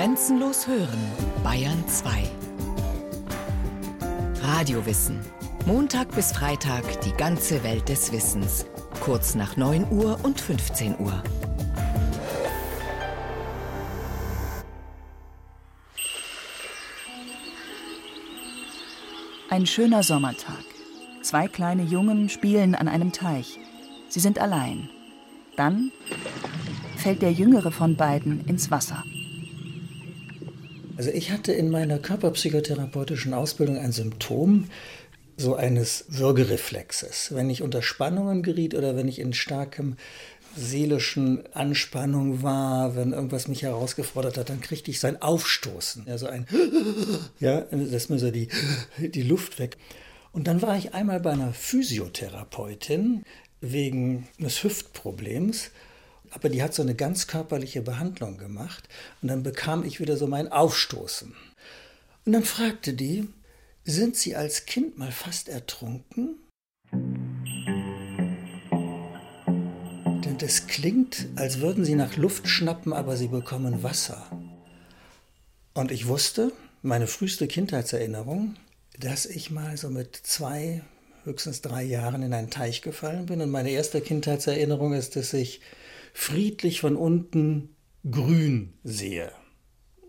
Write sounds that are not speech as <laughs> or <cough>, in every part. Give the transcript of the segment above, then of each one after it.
Grenzenlos hören, Bayern 2. Radiowissen. Montag bis Freitag die ganze Welt des Wissens. Kurz nach 9 Uhr und 15 Uhr. Ein schöner Sommertag. Zwei kleine Jungen spielen an einem Teich. Sie sind allein. Dann fällt der jüngere von beiden ins Wasser. Also ich hatte in meiner körperpsychotherapeutischen Ausbildung ein Symptom so eines Würgereflexes. Wenn ich unter Spannungen geriet oder wenn ich in starkem seelischen Anspannung war, wenn irgendwas mich herausgefordert hat, dann kriegte ich so ein Aufstoßen, also ein, <gasps> ja, das mir so die, <laughs> die Luft weg. Und dann war ich einmal bei einer Physiotherapeutin wegen eines Hüftproblems, aber die hat so eine ganz körperliche Behandlung gemacht und dann bekam ich wieder so mein Aufstoßen. Und dann fragte die, sind Sie als Kind mal fast ertrunken? Denn das klingt, als würden Sie nach Luft schnappen, aber Sie bekommen Wasser. Und ich wusste, meine früheste Kindheitserinnerung, dass ich mal so mit zwei, höchstens drei Jahren in einen Teich gefallen bin. Und meine erste Kindheitserinnerung ist, dass ich friedlich von unten grün sehe.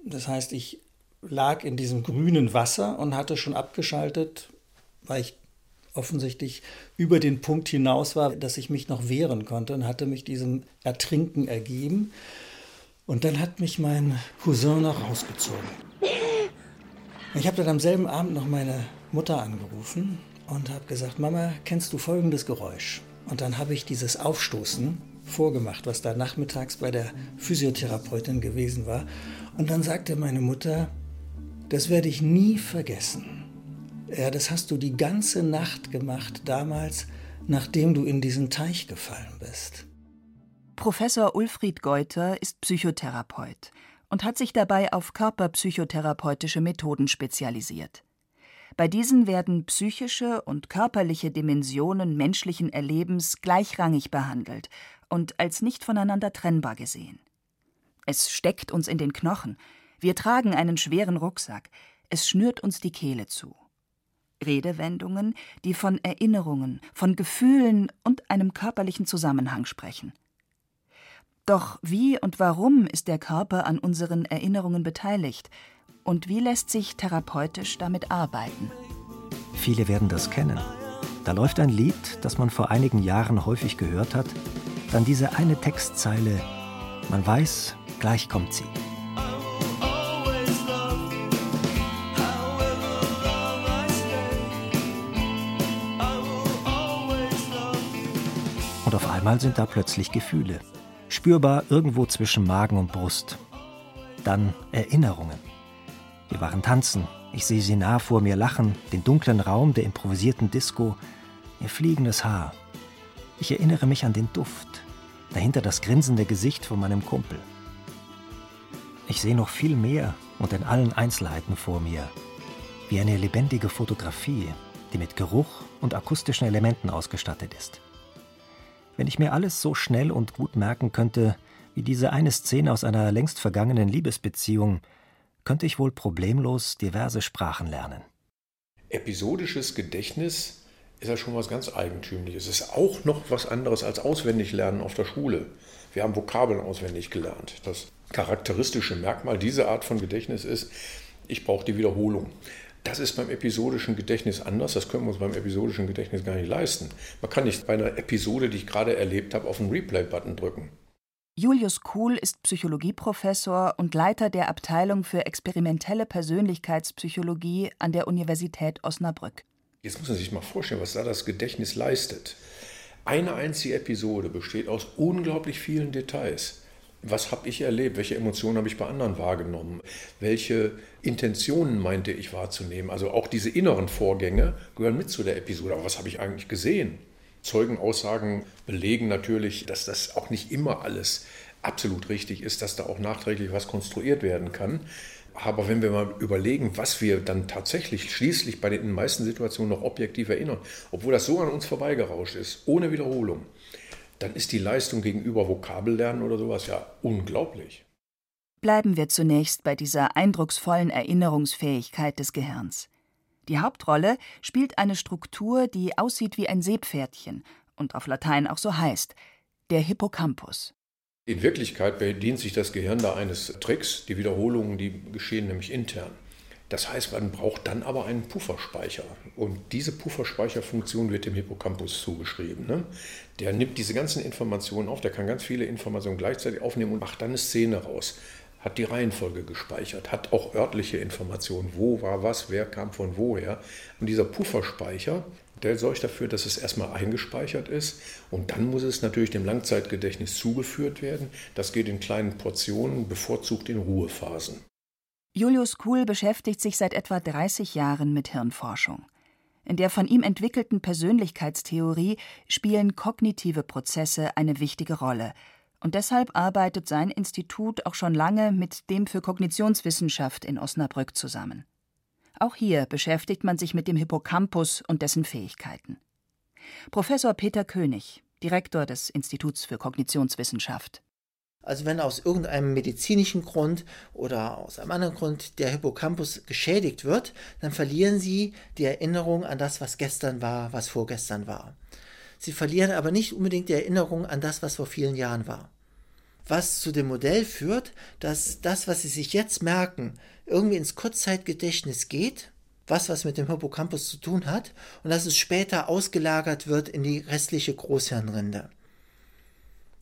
Das heißt, ich lag in diesem grünen Wasser und hatte schon abgeschaltet, weil ich offensichtlich über den Punkt hinaus war, dass ich mich noch wehren konnte und hatte mich diesem Ertrinken ergeben. Und dann hat mich mein Cousin noch rausgezogen. Ich habe dann am selben Abend noch meine Mutter angerufen und habe gesagt, Mama, kennst du folgendes Geräusch? Und dann habe ich dieses Aufstoßen vorgemacht, was da nachmittags bei der Physiotherapeutin gewesen war. Und dann sagte meine Mutter, das werde ich nie vergessen. Ja, das hast du die ganze Nacht gemacht damals, nachdem du in diesen Teich gefallen bist. Professor Ulfried Geuter ist Psychotherapeut und hat sich dabei auf körperpsychotherapeutische Methoden spezialisiert. Bei diesen werden psychische und körperliche Dimensionen menschlichen Erlebens gleichrangig behandelt und als nicht voneinander trennbar gesehen. Es steckt uns in den Knochen, wir tragen einen schweren Rucksack, es schnürt uns die Kehle zu. Redewendungen, die von Erinnerungen, von Gefühlen und einem körperlichen Zusammenhang sprechen. Doch wie und warum ist der Körper an unseren Erinnerungen beteiligt und wie lässt sich therapeutisch damit arbeiten? Viele werden das kennen. Da läuft ein Lied, das man vor einigen Jahren häufig gehört hat, dann diese eine Textzeile, man weiß, gleich kommt sie. Und auf einmal sind da plötzlich Gefühle. Spürbar irgendwo zwischen Magen und Brust. Dann Erinnerungen. Wir waren tanzen. Ich sehe sie nah vor mir lachen, den dunklen Raum der improvisierten Disco, ihr fliegendes Haar. Ich erinnere mich an den Duft, dahinter das grinsende Gesicht von meinem Kumpel. Ich sehe noch viel mehr und in allen Einzelheiten vor mir, wie eine lebendige Fotografie, die mit Geruch und akustischen Elementen ausgestattet ist. Wenn ich mir alles so schnell und gut merken könnte, wie diese eine Szene aus einer längst vergangenen Liebesbeziehung, könnte ich wohl problemlos diverse Sprachen lernen. Episodisches Gedächtnis ist ja schon was ganz Eigentümliches. Es ist auch noch was anderes als Auswendiglernen auf der Schule. Wir haben Vokabeln auswendig gelernt. Das charakteristische Merkmal dieser Art von Gedächtnis ist, ich brauche die Wiederholung. Das ist beim episodischen Gedächtnis anders. Das können wir uns beim episodischen Gedächtnis gar nicht leisten. Man kann nicht bei einer Episode, die ich gerade erlebt habe, auf den Replay-Button drücken. Julius Kuhl ist Psychologieprofessor und Leiter der Abteilung für experimentelle Persönlichkeitspsychologie an der Universität Osnabrück. Jetzt muss man sich mal vorstellen, was da das Gedächtnis leistet. Eine einzige Episode besteht aus unglaublich vielen Details was habe ich erlebt, welche Emotionen habe ich bei anderen wahrgenommen, welche Intentionen meinte ich wahrzunehmen. Also auch diese inneren Vorgänge gehören mit zu der Episode. Aber was habe ich eigentlich gesehen? Zeugenaussagen belegen natürlich, dass das auch nicht immer alles absolut richtig ist, dass da auch nachträglich was konstruiert werden kann. Aber wenn wir mal überlegen, was wir dann tatsächlich schließlich bei den meisten Situationen noch objektiv erinnern, obwohl das so an uns vorbeigerauscht ist, ohne Wiederholung, dann ist die Leistung gegenüber Vokabellernen oder sowas ja unglaublich. Bleiben wir zunächst bei dieser eindrucksvollen Erinnerungsfähigkeit des Gehirns. Die Hauptrolle spielt eine Struktur, die aussieht wie ein Seepferdchen und auf Latein auch so heißt, der Hippocampus. In Wirklichkeit bedient sich das Gehirn da eines Tricks. Die Wiederholungen, die geschehen nämlich intern. Das heißt, man braucht dann aber einen Pufferspeicher. Und diese Pufferspeicherfunktion wird dem Hippocampus zugeschrieben. Ne? Der nimmt diese ganzen Informationen auf, der kann ganz viele Informationen gleichzeitig aufnehmen und macht dann eine Szene raus. Hat die Reihenfolge gespeichert, hat auch örtliche Informationen, wo war was, wer kam von woher. Und dieser Pufferspeicher, der sorgt dafür, dass es erstmal eingespeichert ist und dann muss es natürlich dem Langzeitgedächtnis zugeführt werden. Das geht in kleinen Portionen, bevorzugt in Ruhephasen. Julius Kuhl beschäftigt sich seit etwa 30 Jahren mit Hirnforschung. In der von ihm entwickelten Persönlichkeitstheorie spielen kognitive Prozesse eine wichtige Rolle. Und deshalb arbeitet sein Institut auch schon lange mit dem für Kognitionswissenschaft in Osnabrück zusammen. Auch hier beschäftigt man sich mit dem Hippocampus und dessen Fähigkeiten. Professor Peter König, Direktor des Instituts für Kognitionswissenschaft. Also wenn aus irgendeinem medizinischen Grund oder aus einem anderen Grund der Hippocampus geschädigt wird, dann verlieren Sie die Erinnerung an das, was gestern war, was vorgestern war. Sie verlieren aber nicht unbedingt die Erinnerung an das, was vor vielen Jahren war. Was zu dem Modell führt, dass das, was Sie sich jetzt merken, irgendwie ins Kurzzeitgedächtnis geht, was was mit dem Hippocampus zu tun hat, und dass es später ausgelagert wird in die restliche Großhirnrinde.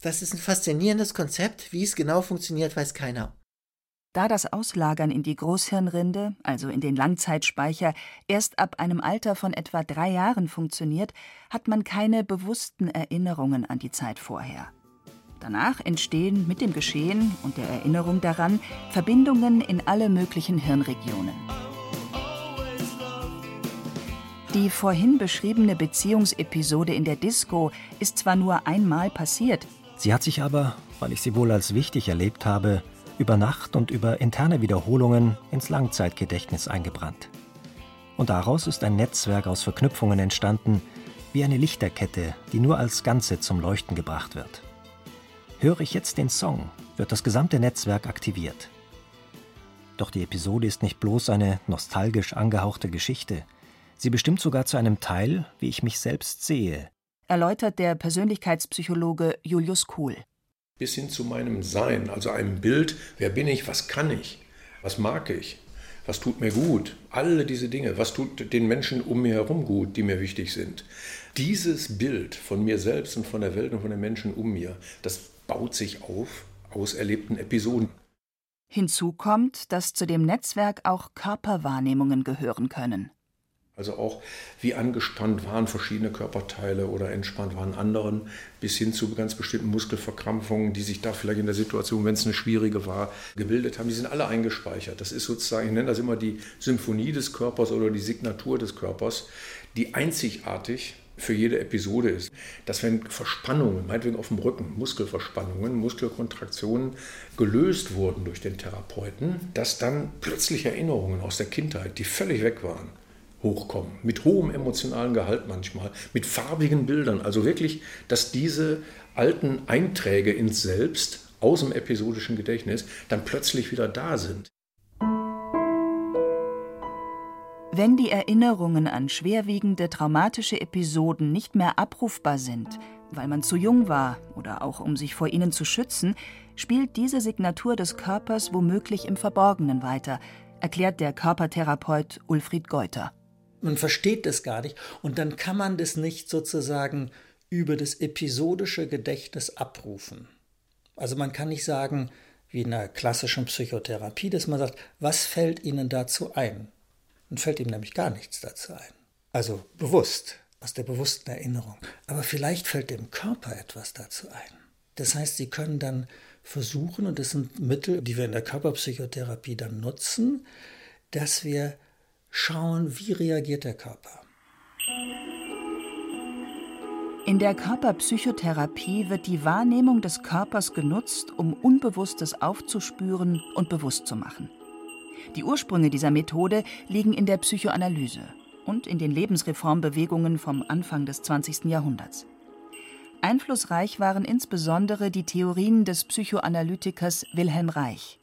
Das ist ein faszinierendes Konzept. Wie es genau funktioniert, weiß keiner. Da das Auslagern in die Großhirnrinde, also in den Langzeitspeicher, erst ab einem Alter von etwa drei Jahren funktioniert, hat man keine bewussten Erinnerungen an die Zeit vorher. Danach entstehen mit dem Geschehen und der Erinnerung daran Verbindungen in alle möglichen Hirnregionen. Die vorhin beschriebene Beziehungsepisode in der Disco ist zwar nur einmal passiert, Sie hat sich aber, weil ich sie wohl als wichtig erlebt habe, über Nacht und über interne Wiederholungen ins Langzeitgedächtnis eingebrannt. Und daraus ist ein Netzwerk aus Verknüpfungen entstanden, wie eine Lichterkette, die nur als Ganze zum Leuchten gebracht wird. Höre ich jetzt den Song, wird das gesamte Netzwerk aktiviert. Doch die Episode ist nicht bloß eine nostalgisch angehauchte Geschichte, sie bestimmt sogar zu einem Teil, wie ich mich selbst sehe, erläutert der Persönlichkeitspsychologe Julius Kuhl. Bis hin zu meinem Sein, also einem Bild, wer bin ich, was kann ich, was mag ich, was tut mir gut, alle diese Dinge, was tut den Menschen um mir herum gut, die mir wichtig sind. Dieses Bild von mir selbst und von der Welt und von den Menschen um mir, das baut sich auf aus erlebten Episoden. Hinzu kommt, dass zu dem Netzwerk auch Körperwahrnehmungen gehören können. Also auch wie angespannt waren verschiedene Körperteile oder entspannt waren anderen, bis hin zu ganz bestimmten Muskelverkrampfungen, die sich da vielleicht in der Situation, wenn es eine schwierige war, gebildet haben. Die sind alle eingespeichert. Das ist sozusagen, ich nenne das immer die Symphonie des Körpers oder die Signatur des Körpers, die einzigartig für jede Episode ist, dass wenn Verspannungen, meinetwegen auf dem Rücken, Muskelverspannungen, Muskelkontraktionen gelöst wurden durch den Therapeuten, dass dann plötzlich Erinnerungen aus der Kindheit, die völlig weg waren, hochkommen, mit hohem emotionalen Gehalt manchmal, mit farbigen Bildern. Also wirklich, dass diese alten Einträge ins Selbst aus dem episodischen Gedächtnis dann plötzlich wieder da sind. Wenn die Erinnerungen an schwerwiegende traumatische Episoden nicht mehr abrufbar sind, weil man zu jung war oder auch um sich vor ihnen zu schützen, spielt diese Signatur des Körpers womöglich im Verborgenen weiter, erklärt der Körpertherapeut Ulfried Geuter. Man versteht das gar nicht und dann kann man das nicht sozusagen über das episodische Gedächtnis abrufen. Also man kann nicht sagen, wie in einer klassischen Psychotherapie, dass man sagt, was fällt Ihnen dazu ein? Dann fällt ihm nämlich gar nichts dazu ein. Also bewusst, aus der bewussten Erinnerung. Aber vielleicht fällt dem Körper etwas dazu ein. Das heißt, Sie können dann versuchen, und das sind Mittel, die wir in der Körperpsychotherapie dann nutzen, dass wir schauen, wie reagiert der Körper. In der Körperpsychotherapie wird die Wahrnehmung des Körpers genutzt, um Unbewusstes aufzuspüren und bewusst zu machen. Die Ursprünge dieser Methode liegen in der Psychoanalyse und in den Lebensreformbewegungen vom Anfang des 20. Jahrhunderts. Einflussreich waren insbesondere die Theorien des Psychoanalytikers Wilhelm Reich.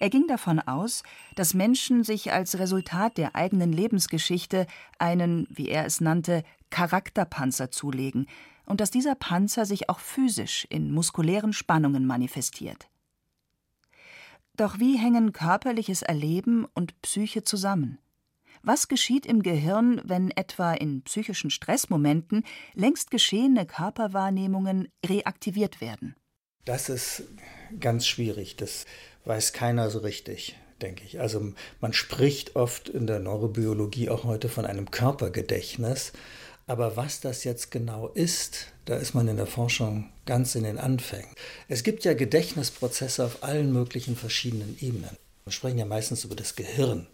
Er ging davon aus, dass Menschen sich als Resultat der eigenen Lebensgeschichte einen, wie er es nannte, Charakterpanzer zulegen und dass dieser Panzer sich auch physisch in muskulären Spannungen manifestiert. Doch wie hängen körperliches Erleben und Psyche zusammen? Was geschieht im Gehirn, wenn etwa in psychischen Stressmomenten längst geschehene Körperwahrnehmungen reaktiviert werden? Das ist ganz schwierig. Das weiß keiner so richtig, denke ich. Also man spricht oft in der Neurobiologie auch heute von einem Körpergedächtnis. Aber was das jetzt genau ist, da ist man in der Forschung ganz in den Anfängen. Es gibt ja Gedächtnisprozesse auf allen möglichen verschiedenen Ebenen. Wir sprechen ja meistens über das Gehirn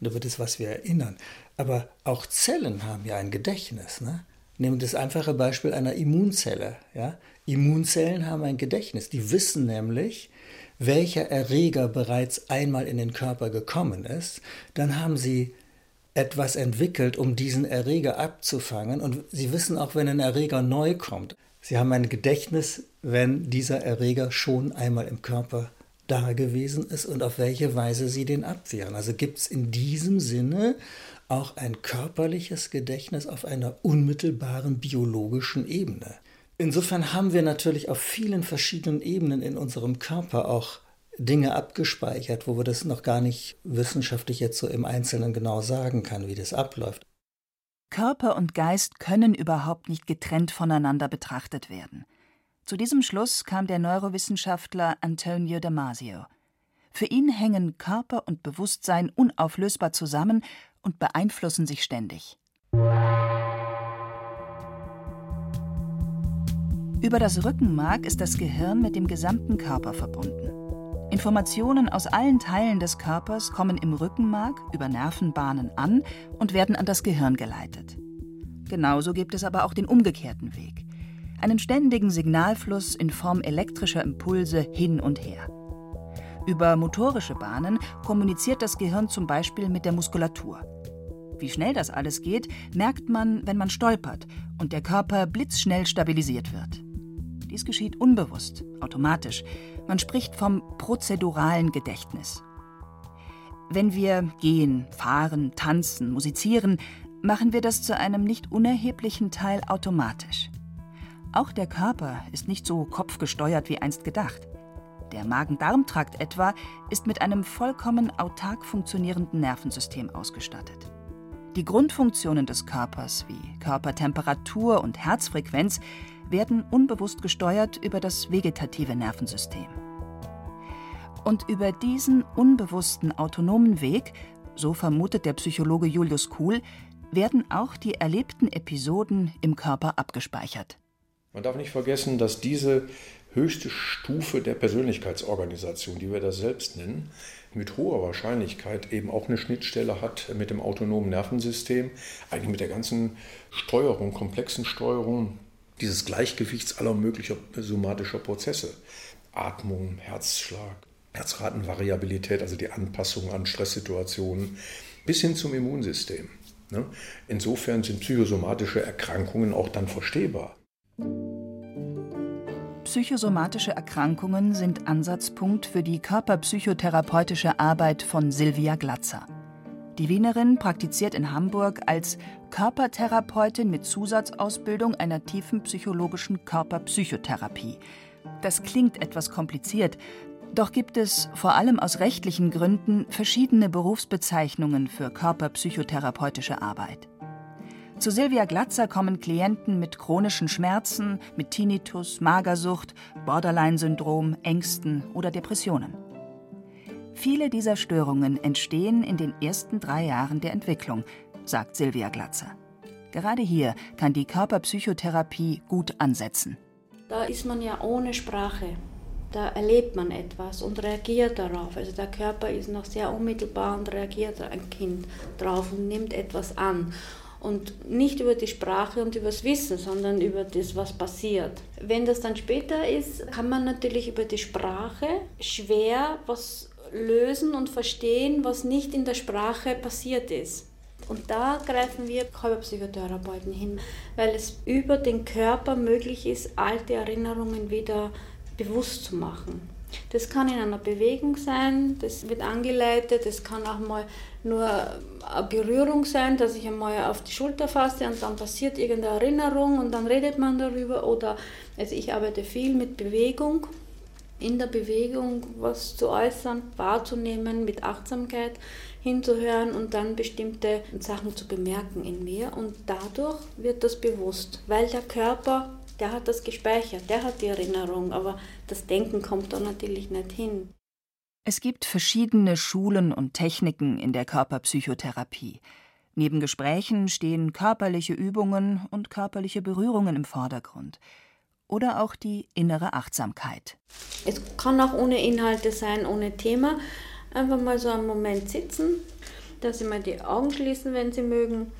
und über das, was wir erinnern. Aber auch Zellen haben ja ein Gedächtnis. Ne? Nehmen das einfache Beispiel einer Immunzelle. Ja? Immunzellen haben ein Gedächtnis. Die wissen nämlich, welcher Erreger bereits einmal in den Körper gekommen ist. Dann haben sie etwas entwickelt, um diesen Erreger abzufangen. Und sie wissen auch, wenn ein Erreger neu kommt. Sie haben ein Gedächtnis, wenn dieser Erreger schon einmal im Körper da gewesen ist und auf welche Weise sie den abwehren. Also gibt es in diesem Sinne auch ein körperliches Gedächtnis auf einer unmittelbaren biologischen Ebene. Insofern haben wir natürlich auf vielen verschiedenen Ebenen in unserem Körper auch Dinge abgespeichert, wo wir das noch gar nicht wissenschaftlich jetzt so im Einzelnen genau sagen kann, wie das abläuft. Körper und Geist können überhaupt nicht getrennt voneinander betrachtet werden. Zu diesem Schluss kam der Neurowissenschaftler Antonio Damasio. Für ihn hängen Körper und Bewusstsein unauflösbar zusammen und beeinflussen sich ständig. Über das Rückenmark ist das Gehirn mit dem gesamten Körper verbunden. Informationen aus allen Teilen des Körpers kommen im Rückenmark über Nervenbahnen an und werden an das Gehirn geleitet. Genauso gibt es aber auch den umgekehrten Weg. Einen ständigen Signalfluss in Form elektrischer Impulse hin und her. Über motorische Bahnen kommuniziert das Gehirn zum Beispiel mit der Muskulatur. Wie schnell das alles geht, merkt man, wenn man stolpert und der Körper blitzschnell stabilisiert wird. Dies geschieht unbewusst, automatisch. Man spricht vom prozeduralen Gedächtnis. Wenn wir gehen, fahren, tanzen, musizieren, machen wir das zu einem nicht unerheblichen Teil automatisch. Auch der Körper ist nicht so kopfgesteuert wie einst gedacht. Der Magen-Darm-Trakt etwa ist mit einem vollkommen autark funktionierenden Nervensystem ausgestattet. Die Grundfunktionen des Körpers wie Körpertemperatur und Herzfrequenz werden unbewusst gesteuert über das vegetative Nervensystem. Und über diesen unbewussten autonomen Weg, so vermutet der Psychologe Julius Kuhl, werden auch die erlebten Episoden im Körper abgespeichert. Man darf nicht vergessen, dass diese höchste Stufe der Persönlichkeitsorganisation, die wir da selbst nennen, mit hoher Wahrscheinlichkeit eben auch eine Schnittstelle hat mit dem autonomen Nervensystem, eigentlich mit der ganzen Steuerung, komplexen Steuerung dieses Gleichgewichts aller möglicher somatischer Prozesse. Atmung, Herzschlag, Herzratenvariabilität, also die Anpassung an Stresssituationen, bis hin zum Immunsystem. Ne? Insofern sind psychosomatische Erkrankungen auch dann verstehbar. Psychosomatische Erkrankungen sind Ansatzpunkt für die körperpsychotherapeutische Arbeit von Silvia Glatzer. Die Wienerin praktiziert in Hamburg als Körpertherapeutin mit Zusatzausbildung einer tiefen psychologischen Körperpsychotherapie. Das klingt etwas kompliziert, doch gibt es, vor allem aus rechtlichen Gründen, verschiedene Berufsbezeichnungen für körperpsychotherapeutische Arbeit. Zu Silvia Glatzer kommen Klienten mit chronischen Schmerzen, mit Tinnitus, Magersucht, Borderline-Syndrom, Ängsten oder Depressionen. Viele dieser Störungen entstehen in den ersten drei Jahren der Entwicklung, sagt Silvia Glatzer. Gerade hier kann die Körperpsychotherapie gut ansetzen. Da ist man ja ohne Sprache. Da erlebt man etwas und reagiert darauf. Also der Körper ist noch sehr unmittelbar und reagiert ein Kind drauf und nimmt etwas an. Und nicht über die Sprache und über das Wissen, sondern über das, was passiert. Wenn das dann später ist, kann man natürlich über die Sprache schwer was lösen und verstehen, was nicht in der Sprache passiert ist. Und da greifen wir Körperpsychotherapeuten hin, weil es über den Körper möglich ist, alte Erinnerungen wieder bewusst zu machen. Das kann in einer Bewegung sein, das wird angeleitet, das kann auch mal nur eine Berührung sein, dass ich einmal auf die Schulter fasse und dann passiert irgendeine Erinnerung und dann redet man darüber. Oder also ich arbeite viel mit Bewegung, in der Bewegung was zu äußern, wahrzunehmen, mit Achtsamkeit hinzuhören und dann bestimmte Sachen zu bemerken in mir. Und dadurch wird das bewusst, weil der Körper der hat das gespeichert, der hat die Erinnerung, aber das Denken kommt da natürlich nicht hin. Es gibt verschiedene Schulen und Techniken in der Körperpsychotherapie. Neben Gesprächen stehen körperliche Übungen und körperliche Berührungen im Vordergrund. Oder auch die innere Achtsamkeit. Es kann auch ohne Inhalte sein, ohne Thema. Einfach mal so einen Moment sitzen, dass Sie mal die Augen schließen, wenn Sie mögen.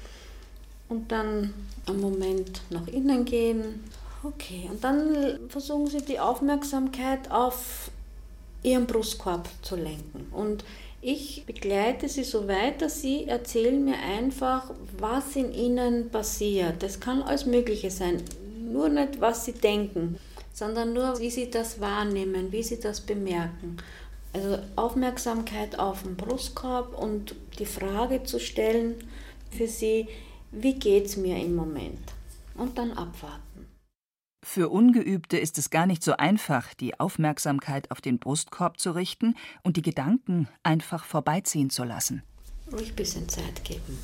Und dann einen Moment nach innen gehen, Okay, und dann versuchen Sie die Aufmerksamkeit auf Ihren Brustkorb zu lenken. Und ich begleite Sie so weit, dass Sie erzählen mir einfach, was in Ihnen passiert. Das kann alles Mögliche sein. Nur nicht, was Sie denken, sondern nur, wie Sie das wahrnehmen, wie Sie das bemerken. Also Aufmerksamkeit auf den Brustkorb und die Frage zu stellen für Sie, wie geht es mir im Moment? Und dann abwarten. Für Ungeübte ist es gar nicht so einfach, die Aufmerksamkeit auf den Brustkorb zu richten und die Gedanken einfach vorbeiziehen zu lassen. Ruhig ein bisschen Zeit geben.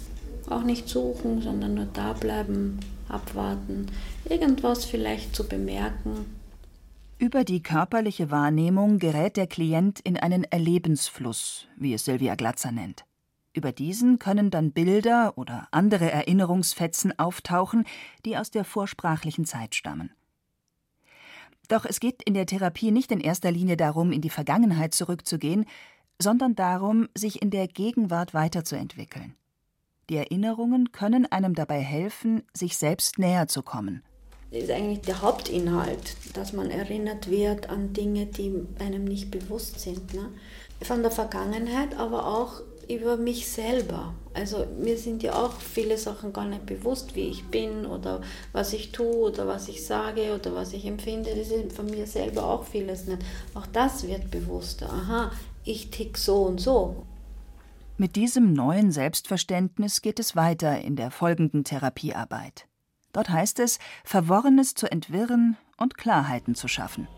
Auch nicht suchen, sondern nur da bleiben, abwarten, irgendwas vielleicht zu bemerken. Über die körperliche Wahrnehmung gerät der Klient in einen Erlebensfluss, wie es Sylvia Glatzer nennt. Über diesen können dann Bilder oder andere Erinnerungsfetzen auftauchen, die aus der vorsprachlichen Zeit stammen. Doch es geht in der Therapie nicht in erster Linie darum, in die Vergangenheit zurückzugehen, sondern darum, sich in der Gegenwart weiterzuentwickeln. Die Erinnerungen können einem dabei helfen, sich selbst näher zu kommen. Das ist eigentlich der Hauptinhalt, dass man erinnert wird an Dinge, die einem nicht bewusst sind. Ne? Von der Vergangenheit, aber auch über mich selber. Also mir sind ja auch viele Sachen gar nicht bewusst, wie ich bin oder was ich tue oder was ich sage oder was ich empfinde. Das ist von mir selber auch vieles nicht. Auch das wird bewusster. Aha, ich tick so und so. Mit diesem neuen Selbstverständnis geht es weiter in der folgenden Therapiearbeit. Dort heißt es, Verworrenes zu entwirren und Klarheiten zu schaffen.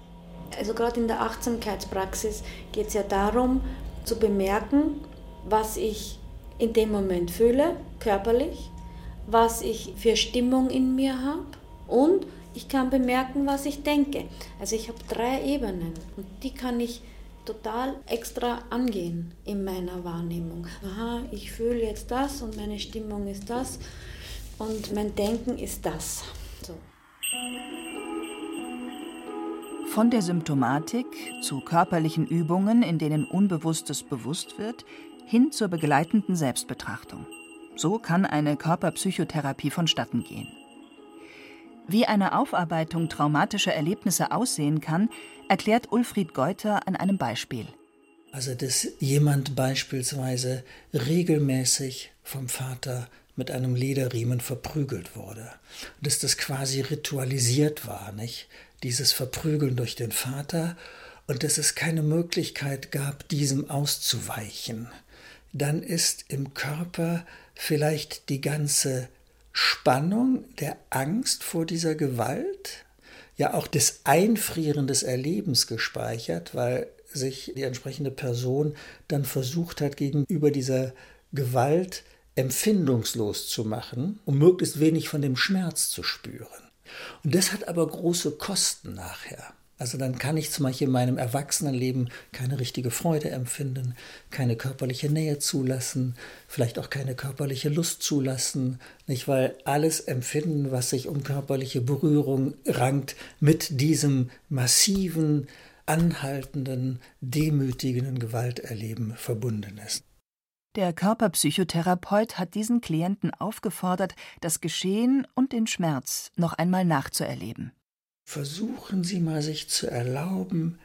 Also gerade in der Achtsamkeitspraxis geht es ja darum, zu bemerken, was ich in dem Moment fühle, körperlich, was ich für Stimmung in mir habe und ich kann bemerken, was ich denke. Also ich habe drei Ebenen und die kann ich total extra angehen in meiner Wahrnehmung. Aha, ich fühle jetzt das und meine Stimmung ist das und mein Denken ist das. So. Von der Symptomatik zu körperlichen Übungen, in denen Unbewusstes bewusst wird, hin zur begleitenden Selbstbetrachtung. So kann eine Körperpsychotherapie vonstatten gehen. Wie eine Aufarbeitung traumatischer Erlebnisse aussehen kann, erklärt Ulfried Geuter an einem Beispiel. Also, dass jemand beispielsweise regelmäßig vom Vater mit einem Lederriemen verprügelt wurde. Dass das quasi ritualisiert war, nicht? Dieses Verprügeln durch den Vater und dass es keine Möglichkeit gab, diesem auszuweichen dann ist im Körper vielleicht die ganze Spannung der Angst vor dieser Gewalt, ja auch des Einfrieren des Erlebens gespeichert, weil sich die entsprechende Person dann versucht hat, gegenüber dieser Gewalt empfindungslos zu machen, um möglichst wenig von dem Schmerz zu spüren. Und das hat aber große Kosten nachher. Also dann kann ich zum Beispiel in meinem Erwachsenenleben keine richtige Freude empfinden, keine körperliche Nähe zulassen, vielleicht auch keine körperliche Lust zulassen, nicht weil alles Empfinden, was sich um körperliche Berührung rankt, mit diesem massiven, anhaltenden, demütigenden Gewalterleben verbunden ist. Der Körperpsychotherapeut hat diesen Klienten aufgefordert, das Geschehen und den Schmerz noch einmal nachzuerleben versuchen Sie mal sich zu erlauben,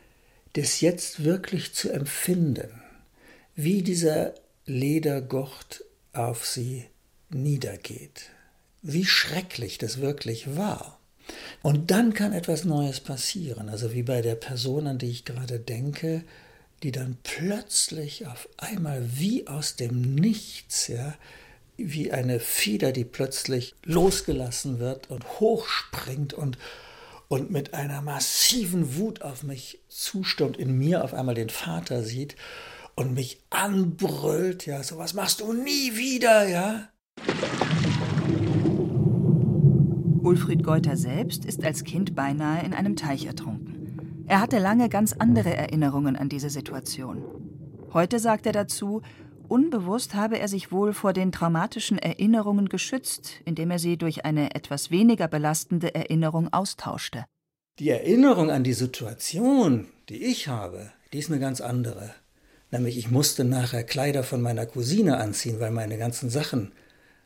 das jetzt wirklich zu empfinden, wie dieser Ledergurt auf Sie niedergeht, wie schrecklich das wirklich war. Und dann kann etwas Neues passieren. Also wie bei der Person, an die ich gerade denke, die dann plötzlich auf einmal wie aus dem Nichts, ja, wie eine Fieder, die plötzlich losgelassen wird und hochspringt und, und mit einer massiven Wut auf mich zustürmt, in mir auf einmal den Vater sieht und mich anbrüllt, ja, so was machst du nie wieder, ja. Ulfried Geuter selbst ist als Kind beinahe in einem Teich ertrunken. Er hatte lange ganz andere Erinnerungen an diese Situation. Heute sagt er dazu, unbewusst habe er sich wohl vor den traumatischen Erinnerungen geschützt, indem er sie durch eine etwas weniger belastende Erinnerung austauschte. Die Erinnerung an die Situation, die ich habe, die ist eine ganz andere. Nämlich ich musste nachher Kleider von meiner Cousine anziehen, weil meine ganzen Sachen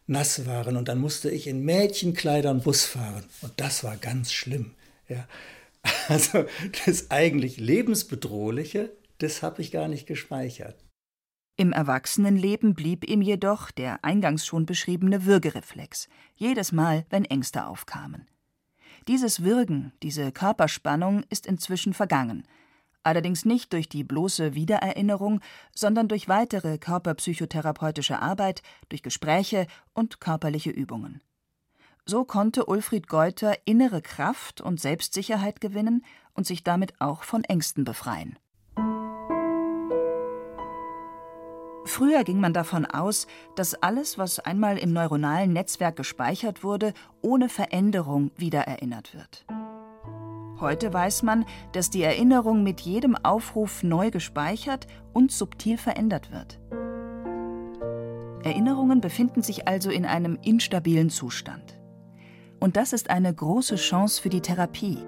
nass waren und dann musste ich in Mädchenkleidern Bus fahren und das war ganz schlimm. Ja. <laughs> Also das eigentlich lebensbedrohliche, das habe ich gar nicht gespeichert. Im Erwachsenenleben blieb ihm jedoch der eingangs schon beschriebene Würgereflex, jedes Mal, wenn Ängste aufkamen. Dieses Würgen, diese Körperspannung ist inzwischen vergangen, allerdings nicht durch die bloße Wiedererinnerung, sondern durch weitere körperpsychotherapeutische Arbeit, durch Gespräche und körperliche Übungen. So konnte Ulfried Geuter innere Kraft und Selbstsicherheit gewinnen und sich damit auch von Ängsten befreien. Früher ging man davon aus, dass alles, was einmal im neuronalen Netzwerk gespeichert wurde, ohne Veränderung wiedererinnert wird. Heute weiß man, dass die Erinnerung mit jedem Aufruf neu gespeichert und subtil verändert wird. Erinnerungen befinden sich also in einem instabilen Zustand. Und das ist eine große Chance für die Therapie.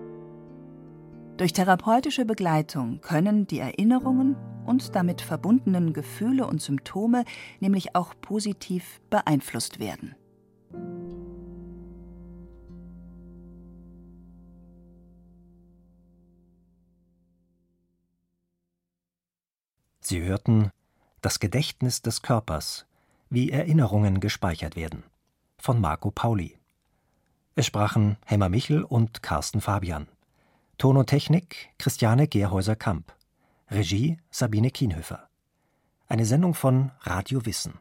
Durch therapeutische Begleitung können die Erinnerungen und damit verbundenen Gefühle und Symptome nämlich auch positiv beeinflusst werden. Sie hörten Das Gedächtnis des Körpers, wie Erinnerungen gespeichert werden, von Marco Pauli. Es sprachen Hemmer Michel und Carsten Fabian. Ton und Technik Christiane Gerhäuser-Kamp. Regie Sabine Kienhöfer. Eine Sendung von Radio Wissen.